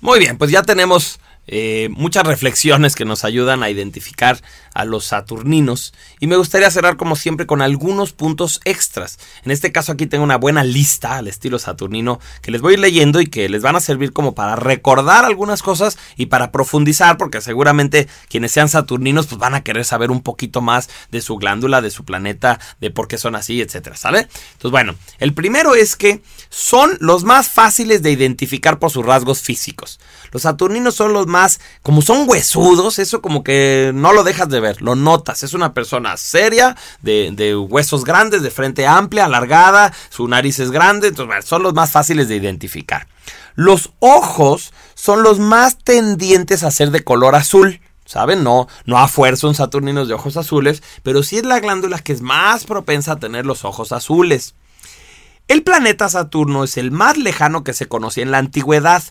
Muy bien, pues ya tenemos eh, muchas reflexiones que nos ayudan a identificar a los saturninos y me gustaría cerrar como siempre con algunos puntos extras. En este caso aquí tengo una buena lista al estilo saturnino que les voy a ir leyendo y que les van a servir como para recordar algunas cosas y para profundizar porque seguramente quienes sean saturninos pues van a querer saber un poquito más de su glándula, de su planeta, de por qué son así, etcétera, ¿sale? Entonces bueno, el primero es que son los más fáciles de identificar por sus rasgos físicos. Los saturninos son los más, como son huesudos, eso como que no lo dejas de ver, lo notas. Es una persona seria, de, huesos grandes, de frente amplia, alargada, su nariz es grande, entonces son los más fáciles de identificar. Los ojos son los más tendientes a ser de color azul. ¿Saben? No, no a fuerza un saturnino de ojos azules, pero sí es la glándula que es más propensa a tener los ojos azules. El planeta Saturno es el más lejano que se conocía en la antigüedad.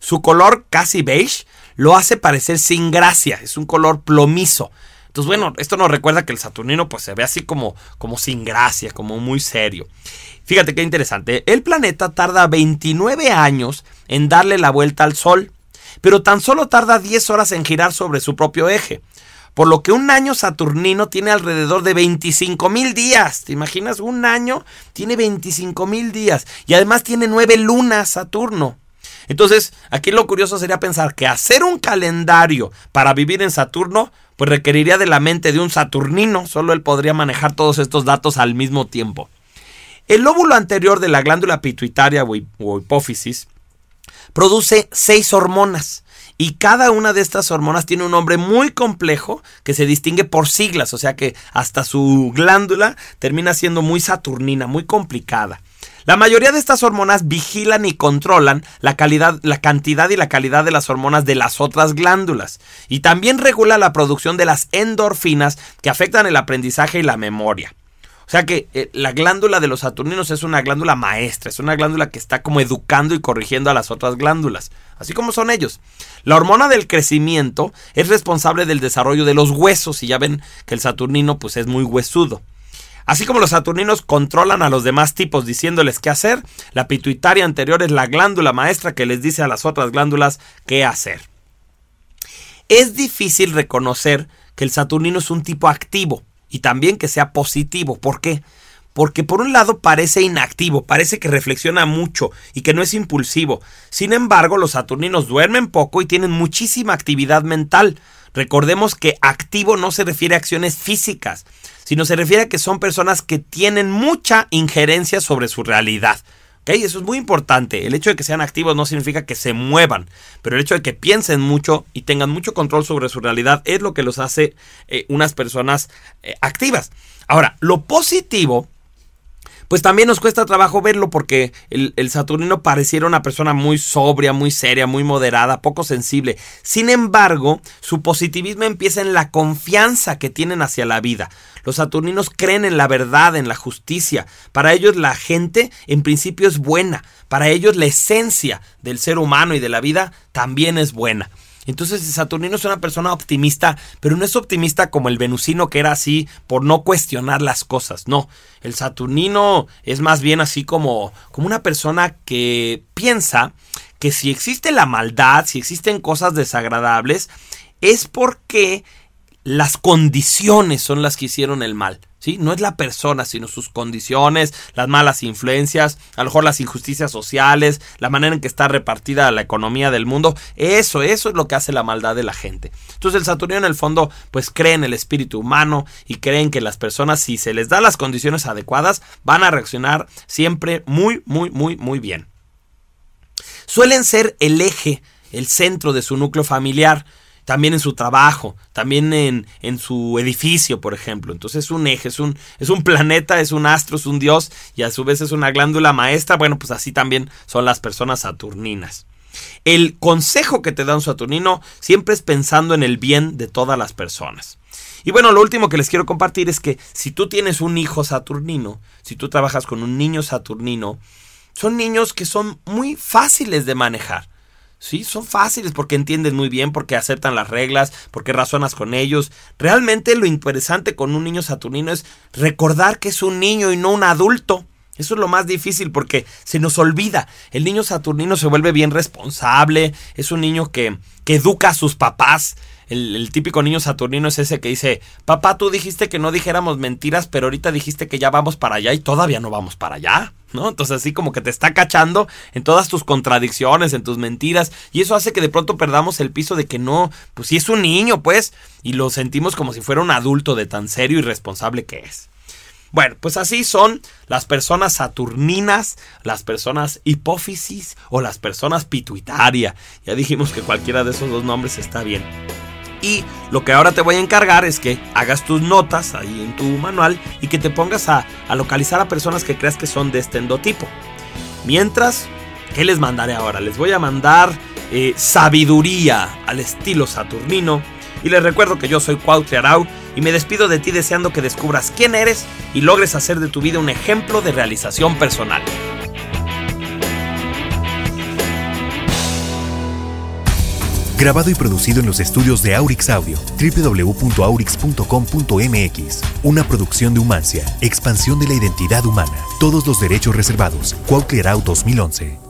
Su color casi beige lo hace parecer sin gracia, es un color plomizo. Entonces, bueno, esto nos recuerda que el Saturnino pues se ve así como, como sin gracia, como muy serio. Fíjate qué interesante. El planeta tarda 29 años en darle la vuelta al Sol, pero tan solo tarda 10 horas en girar sobre su propio eje. Por lo que un año saturnino tiene alrededor de 25 mil días. ¿Te imaginas? Un año tiene 25 mil días. Y además tiene nueve lunas Saturno. Entonces, aquí lo curioso sería pensar que hacer un calendario para vivir en Saturno, pues requeriría de la mente de un saturnino, solo él podría manejar todos estos datos al mismo tiempo. El lóbulo anterior de la glándula pituitaria o hipófisis produce seis hormonas. Y cada una de estas hormonas tiene un nombre muy complejo que se distingue por siglas, o sea que hasta su glándula termina siendo muy saturnina, muy complicada. La mayoría de estas hormonas vigilan y controlan la, calidad, la cantidad y la calidad de las hormonas de las otras glándulas y también regula la producción de las endorfinas que afectan el aprendizaje y la memoria. O sea que eh, la glándula de los saturninos es una glándula maestra, es una glándula que está como educando y corrigiendo a las otras glándulas, así como son ellos. La hormona del crecimiento es responsable del desarrollo de los huesos y ya ven que el saturnino pues es muy huesudo. Así como los saturninos controlan a los demás tipos diciéndoles qué hacer, la pituitaria anterior es la glándula maestra que les dice a las otras glándulas qué hacer. Es difícil reconocer que el saturnino es un tipo activo y también que sea positivo. ¿Por qué? Porque por un lado parece inactivo, parece que reflexiona mucho y que no es impulsivo. Sin embargo, los saturninos duermen poco y tienen muchísima actividad mental. Recordemos que activo no se refiere a acciones físicas, sino se refiere a que son personas que tienen mucha injerencia sobre su realidad. ¿Okay? Eso es muy importante. El hecho de que sean activos no significa que se muevan, pero el hecho de que piensen mucho y tengan mucho control sobre su realidad es lo que los hace eh, unas personas eh, activas. Ahora, lo positivo pues también nos cuesta trabajo verlo porque el, Saturnino pareciera una persona muy sobria, muy seria, muy moderada, poco sensible. Sin embargo, su positivismo empieza en la confianza que tienen hacia la vida. Los Saturninos creen en la verdad, en la justicia. Para ellos la gente en principio es buena. Para ellos la esencia del ser humano y de la vida también es buena. Entonces Saturnino es una persona optimista, pero no es optimista como el venusino que era así por no cuestionar las cosas. No, el Saturnino es más bien así como, como una persona que piensa que si existe la maldad, si existen cosas desagradables, es porque las condiciones son las que hicieron el mal. ¿Sí? No es la persona, sino sus condiciones, las malas influencias, a lo mejor las injusticias sociales, la manera en que está repartida la economía del mundo. Eso, eso es lo que hace la maldad de la gente. Entonces el Saturnino en el fondo pues cree en el espíritu humano y creen que las personas si se les da las condiciones adecuadas van a reaccionar siempre muy, muy, muy, muy bien. Suelen ser el eje, el centro de su núcleo familiar también en su trabajo, también en, en, su edificio, por ejemplo. Entonces es un eje, es un, es un planeta, es un astro, es un dios y a su vez es una glándula maestra. Bueno, pues así también son las personas saturninas. El consejo que te da un saturnino siempre es pensando en el bien de todas las personas. Y bueno, lo último que les quiero compartir es que si tú tienes un hijo saturnino, si tú trabajas con un niño saturnino, son niños que son muy fáciles de manejar. Sí, son fáciles porque entienden muy bien, porque aceptan las reglas, porque razonas con ellos. Realmente lo interesante con un niño saturnino es recordar que es un niño y no un adulto. Eso es lo más difícil porque se nos olvida. El niño saturnino se vuelve bien responsable, es un niño que, que educa a sus papás. El, típico niño saturnino es ese que dice, papá, tú dijiste que no dijéramos mentiras, pero ahorita dijiste que ya vamos para allá y todavía no vamos para allá, ¿no? Entonces así como que te está cachando en todas tus contradicciones, en tus mentiras, y eso hace que de pronto perdamos el piso de que no, pues sí es un niño, pues, y lo sentimos como si fuera un adulto de tan serio y responsable que es. Bueno, pues así son las personas saturninas, las personas hipófisis o las personas pituitaria. Ya dijimos que cualquiera de esos dos nombres está bien. Y lo que ahora te voy a encargar es que hagas tus notas ahí en tu manual y que te pongas a, a localizar a personas que creas que son de este endotipo. Mientras, ¿qué les mandaré ahora? Les voy a mandar eh, sabiduría al estilo saturnino. Y les recuerdo que yo soy Cuauhtli Arau y me despido de ti deseando que descubras quién eres y logres hacer de tu vida un ejemplo de realización personal. Grabado y producido en los estudios de Aurix Audio, www.aurix.com.mx. Una producción de Humancia, expansión de la identidad humana. Todos los derechos reservados. Cuauhtli Arau 2011.